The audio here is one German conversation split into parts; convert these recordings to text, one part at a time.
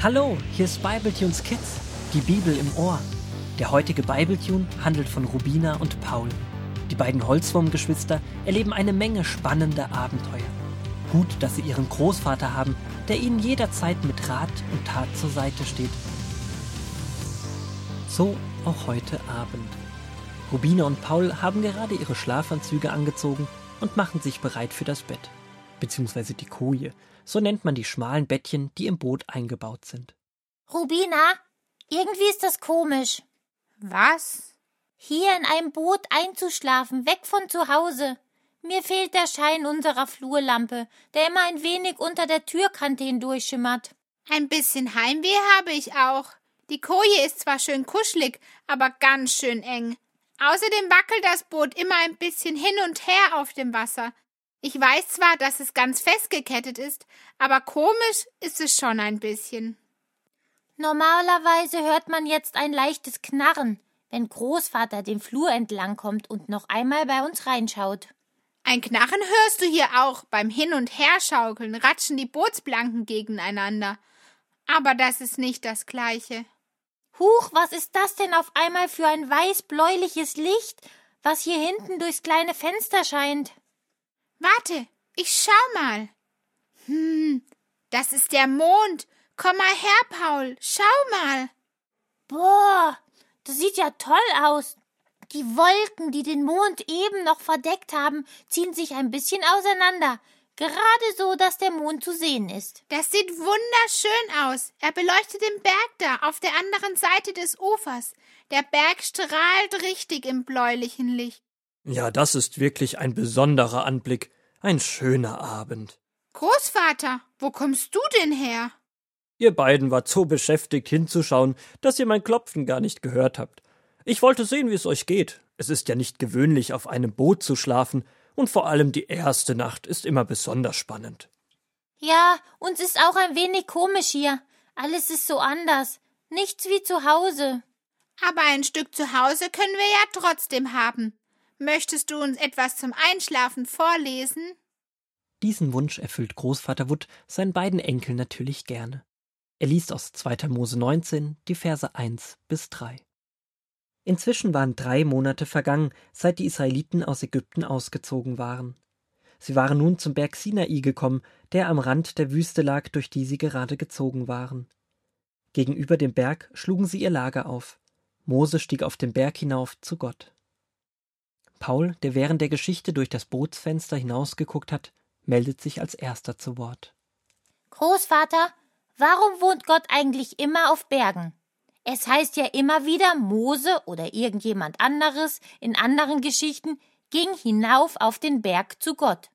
Hallo, hier ist Bibletunes Kids, die Bibel im Ohr. Der heutige Bibletune handelt von Rubina und Paul. Die beiden Holzwurmgeschwister erleben eine Menge spannender Abenteuer. Gut, dass sie ihren Großvater haben, der ihnen jederzeit mit Rat und Tat zur Seite steht. So auch heute Abend. Rubina und Paul haben gerade ihre Schlafanzüge angezogen und machen sich bereit für das Bett. Beziehungsweise die Koje. So nennt man die schmalen Bettchen, die im Boot eingebaut sind. Rubina, irgendwie ist das komisch. Was? Hier in einem Boot einzuschlafen, weg von zu Hause. Mir fehlt der Schein unserer Flurlampe, der immer ein wenig unter der Türkante hindurchschimmert. Ein bisschen Heimweh habe ich auch. Die Koje ist zwar schön kuschelig, aber ganz schön eng. Außerdem wackelt das Boot immer ein bisschen hin und her auf dem Wasser. Ich weiß zwar, dass es ganz festgekettet ist, aber komisch ist es schon ein bisschen. Normalerweise hört man jetzt ein leichtes Knarren, wenn Großvater den Flur entlang kommt und noch einmal bei uns reinschaut. Ein Knarren hörst du hier auch. Beim Hin- und Herschaukeln ratschen die Bootsplanken gegeneinander. Aber das ist nicht das Gleiche. Huch, was ist das denn auf einmal für ein weiß-bläuliches Licht, was hier hinten durchs kleine Fenster scheint? Warte, ich schau mal. Hm, das ist der Mond. Komm mal her, Paul. Schau mal. Boah, das sieht ja toll aus. Die Wolken, die den Mond eben noch verdeckt haben, ziehen sich ein bisschen auseinander. Gerade so, dass der Mond zu sehen ist. Das sieht wunderschön aus. Er beleuchtet den Berg da auf der anderen Seite des Ufers. Der Berg strahlt richtig im bläulichen Licht. Ja, das ist wirklich ein besonderer Anblick. Ein schöner Abend. Großvater, wo kommst du denn her? Ihr beiden wart so beschäftigt hinzuschauen, dass ihr mein Klopfen gar nicht gehört habt. Ich wollte sehen, wie es euch geht. Es ist ja nicht gewöhnlich, auf einem Boot zu schlafen, und vor allem die erste Nacht ist immer besonders spannend. Ja, uns ist auch ein wenig komisch hier. Alles ist so anders. Nichts wie zu Hause. Aber ein Stück zu Hause können wir ja trotzdem haben. Möchtest du uns etwas zum Einschlafen vorlesen? Diesen Wunsch erfüllt Großvater Wood seinen beiden Enkeln natürlich gerne. Er liest aus 2. Mose 19 die Verse 1 bis 3. Inzwischen waren drei Monate vergangen, seit die Israeliten aus Ägypten ausgezogen waren. Sie waren nun zum Berg Sinai gekommen, der am Rand der Wüste lag, durch die sie gerade gezogen waren. Gegenüber dem Berg schlugen sie ihr Lager auf. Mose stieg auf den Berg hinauf zu Gott. Paul, der während der Geschichte durch das Bootsfenster hinausgeguckt hat, meldet sich als erster zu Wort. Großvater, warum wohnt Gott eigentlich immer auf Bergen? Es heißt ja immer wieder, Mose oder irgendjemand anderes in anderen Geschichten ging hinauf auf den Berg zu Gott.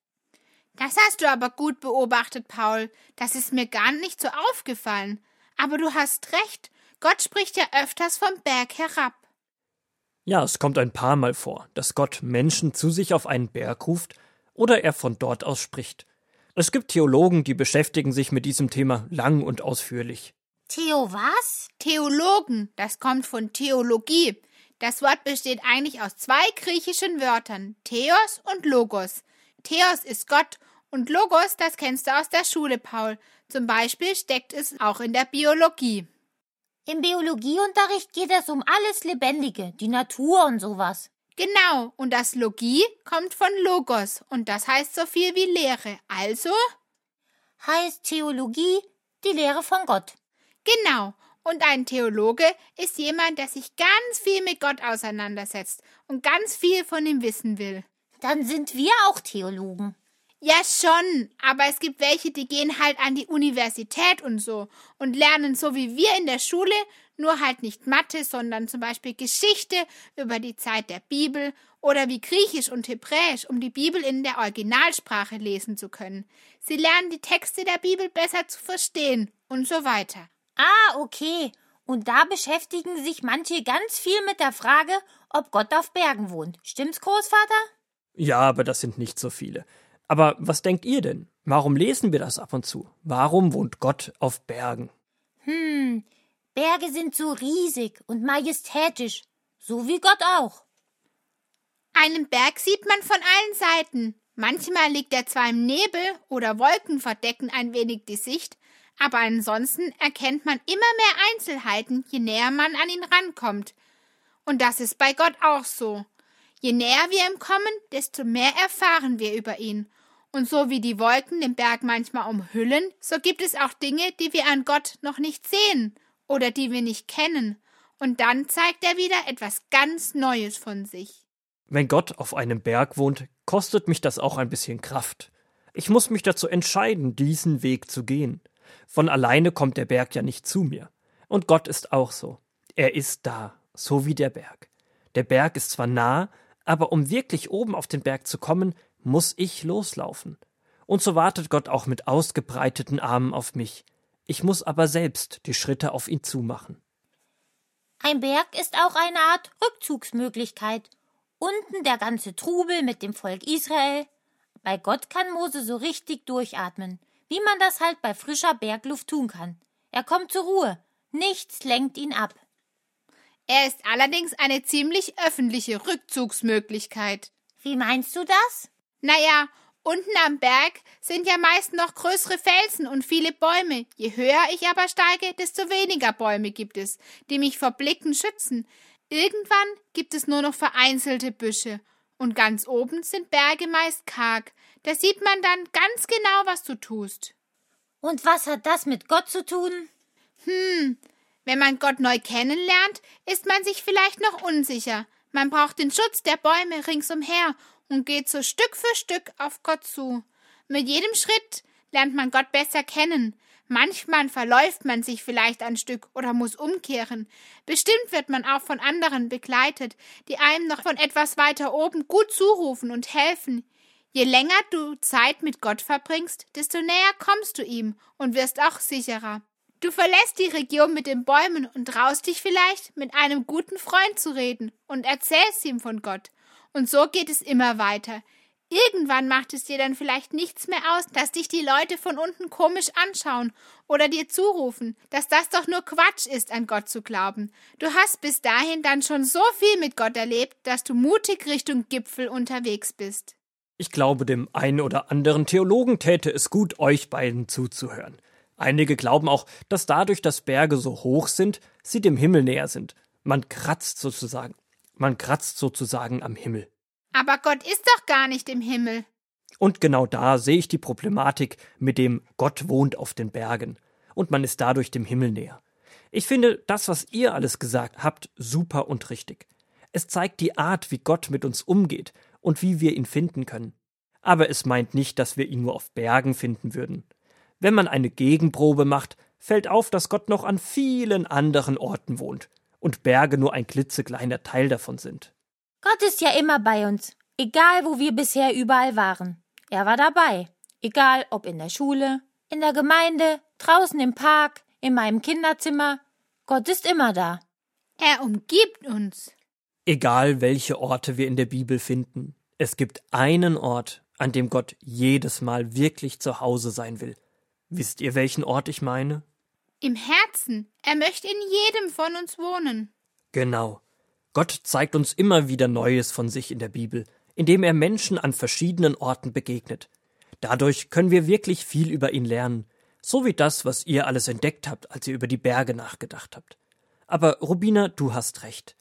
Das hast du aber gut beobachtet, Paul. Das ist mir gar nicht so aufgefallen. Aber du hast recht. Gott spricht ja öfters vom Berg herab. Ja, es kommt ein paar Mal vor, dass Gott Menschen zu sich auf einen Berg ruft oder er von dort aus spricht. Es gibt Theologen, die beschäftigen sich mit diesem Thema lang und ausführlich. Theo was? Theologen, das kommt von Theologie. Das Wort besteht eigentlich aus zwei griechischen Wörtern, Theos und Logos. Theos ist Gott und Logos, das kennst du aus der Schule, Paul. Zum Beispiel steckt es auch in der Biologie. Im Biologieunterricht geht es um alles Lebendige, die Natur und sowas. Genau, und das Logie kommt von Logos und das heißt so viel wie Lehre. Also heißt Theologie die Lehre von Gott. Genau. Und ein Theologe ist jemand, der sich ganz viel mit Gott auseinandersetzt und ganz viel von ihm wissen will. Dann sind wir auch Theologen. Ja, schon, aber es gibt welche, die gehen halt an die Universität und so und lernen so wie wir in der Schule, nur halt nicht Mathe, sondern zum Beispiel Geschichte über die Zeit der Bibel oder wie Griechisch und Hebräisch, um die Bibel in der Originalsprache lesen zu können. Sie lernen die Texte der Bibel besser zu verstehen und so weiter. Ah, okay. Und da beschäftigen sich manche ganz viel mit der Frage, ob Gott auf Bergen wohnt. Stimmt's, Großvater? Ja, aber das sind nicht so viele. Aber was denkt ihr denn? Warum lesen wir das ab und zu? Warum wohnt Gott auf Bergen? Hm, Berge sind so riesig und majestätisch, so wie Gott auch. Einen Berg sieht man von allen Seiten. Manchmal liegt er zwar im Nebel oder Wolken verdecken ein wenig die Sicht, aber ansonsten erkennt man immer mehr Einzelheiten, je näher man an ihn rankommt. Und das ist bei Gott auch so. Je näher wir ihm kommen, desto mehr erfahren wir über ihn. Und so wie die Wolken den Berg manchmal umhüllen, so gibt es auch Dinge, die wir an Gott noch nicht sehen oder die wir nicht kennen. Und dann zeigt er wieder etwas ganz Neues von sich. Wenn Gott auf einem Berg wohnt, kostet mich das auch ein bisschen Kraft. Ich muss mich dazu entscheiden, diesen Weg zu gehen. Von alleine kommt der Berg ja nicht zu mir. Und Gott ist auch so. Er ist da, so wie der Berg. Der Berg ist zwar nah, aber um wirklich oben auf den Berg zu kommen, muss ich loslaufen. Und so wartet Gott auch mit ausgebreiteten Armen auf mich. Ich muss aber selbst die Schritte auf ihn zumachen. Ein Berg ist auch eine Art Rückzugsmöglichkeit. Unten der ganze Trubel mit dem Volk Israel. Bei Gott kann Mose so richtig durchatmen, wie man das halt bei frischer Bergluft tun kann. Er kommt zur Ruhe. Nichts lenkt ihn ab. Er ist allerdings eine ziemlich öffentliche Rückzugsmöglichkeit. Wie meinst du das? Naja, unten am Berg sind ja meist noch größere Felsen und viele Bäume. Je höher ich aber steige, desto weniger Bäume gibt es, die mich vor Blicken schützen. Irgendwann gibt es nur noch vereinzelte Büsche. Und ganz oben sind Berge meist karg. Da sieht man dann ganz genau, was du tust. Und was hat das mit Gott zu tun? Hm, wenn man Gott neu kennenlernt, ist man sich vielleicht noch unsicher. Man braucht den Schutz der Bäume ringsumher und geht so Stück für Stück auf Gott zu. Mit jedem Schritt lernt man Gott besser kennen. Manchmal verläuft man sich vielleicht ein Stück oder muss umkehren. Bestimmt wird man auch von anderen begleitet, die einem noch von etwas weiter oben gut zurufen und helfen. Je länger du Zeit mit Gott verbringst, desto näher kommst du ihm und wirst auch sicherer. Du verlässt die Region mit den Bäumen und traust dich vielleicht, mit einem guten Freund zu reden und erzählst ihm von Gott. Und so geht es immer weiter. Irgendwann macht es dir dann vielleicht nichts mehr aus, dass dich die Leute von unten komisch anschauen oder dir zurufen, dass das doch nur Quatsch ist, an Gott zu glauben. Du hast bis dahin dann schon so viel mit Gott erlebt, dass du mutig Richtung Gipfel unterwegs bist. Ich glaube, dem einen oder anderen Theologen täte es gut, euch beiden zuzuhören. Einige glauben auch, dass dadurch, dass Berge so hoch sind, sie dem Himmel näher sind. Man kratzt sozusagen. Man kratzt sozusagen am Himmel. Aber Gott ist doch gar nicht im Himmel. Und genau da sehe ich die Problematik mit dem Gott wohnt auf den Bergen und man ist dadurch dem Himmel näher. Ich finde das, was ihr alles gesagt habt, super und richtig. Es zeigt die Art, wie Gott mit uns umgeht und wie wir ihn finden können. Aber es meint nicht, dass wir ihn nur auf Bergen finden würden. Wenn man eine Gegenprobe macht, fällt auf, dass Gott noch an vielen anderen Orten wohnt und Berge nur ein klitzekleiner Teil davon sind. Gott ist ja immer bei uns, egal wo wir bisher überall waren. Er war dabei, egal ob in der Schule, in der Gemeinde, draußen im Park, in meinem Kinderzimmer. Gott ist immer da. Er umgibt uns. Egal welche Orte wir in der Bibel finden, es gibt einen Ort, an dem Gott jedes Mal wirklich zu Hause sein will, Wisst ihr, welchen Ort ich meine? Im Herzen. Er möchte in jedem von uns wohnen. Genau. Gott zeigt uns immer wieder Neues von sich in der Bibel, indem er Menschen an verschiedenen Orten begegnet. Dadurch können wir wirklich viel über ihn lernen, so wie das, was ihr alles entdeckt habt, als ihr über die Berge nachgedacht habt. Aber Rubina, du hast recht.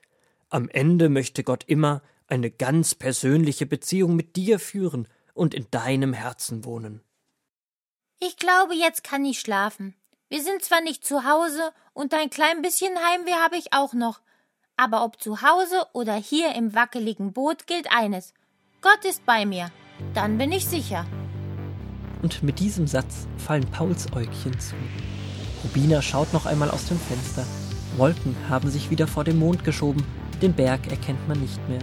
Am Ende möchte Gott immer eine ganz persönliche Beziehung mit dir führen und in deinem Herzen wohnen. Ich glaube, jetzt kann ich schlafen. Wir sind zwar nicht zu Hause und ein klein bisschen Heimweh habe ich auch noch, aber ob zu Hause oder hier im wackeligen Boot gilt eines. Gott ist bei mir. Dann bin ich sicher. Und mit diesem Satz fallen Pauls Äugchen zu. Rubina schaut noch einmal aus dem Fenster. Wolken haben sich wieder vor dem Mond geschoben. Den Berg erkennt man nicht mehr.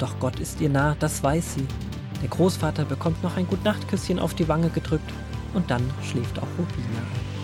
Doch Gott ist ihr nah, das weiß sie. Der Großvater bekommt noch ein Gutnachtküsschen auf die Wange gedrückt und dann schläft auch Rubina ein.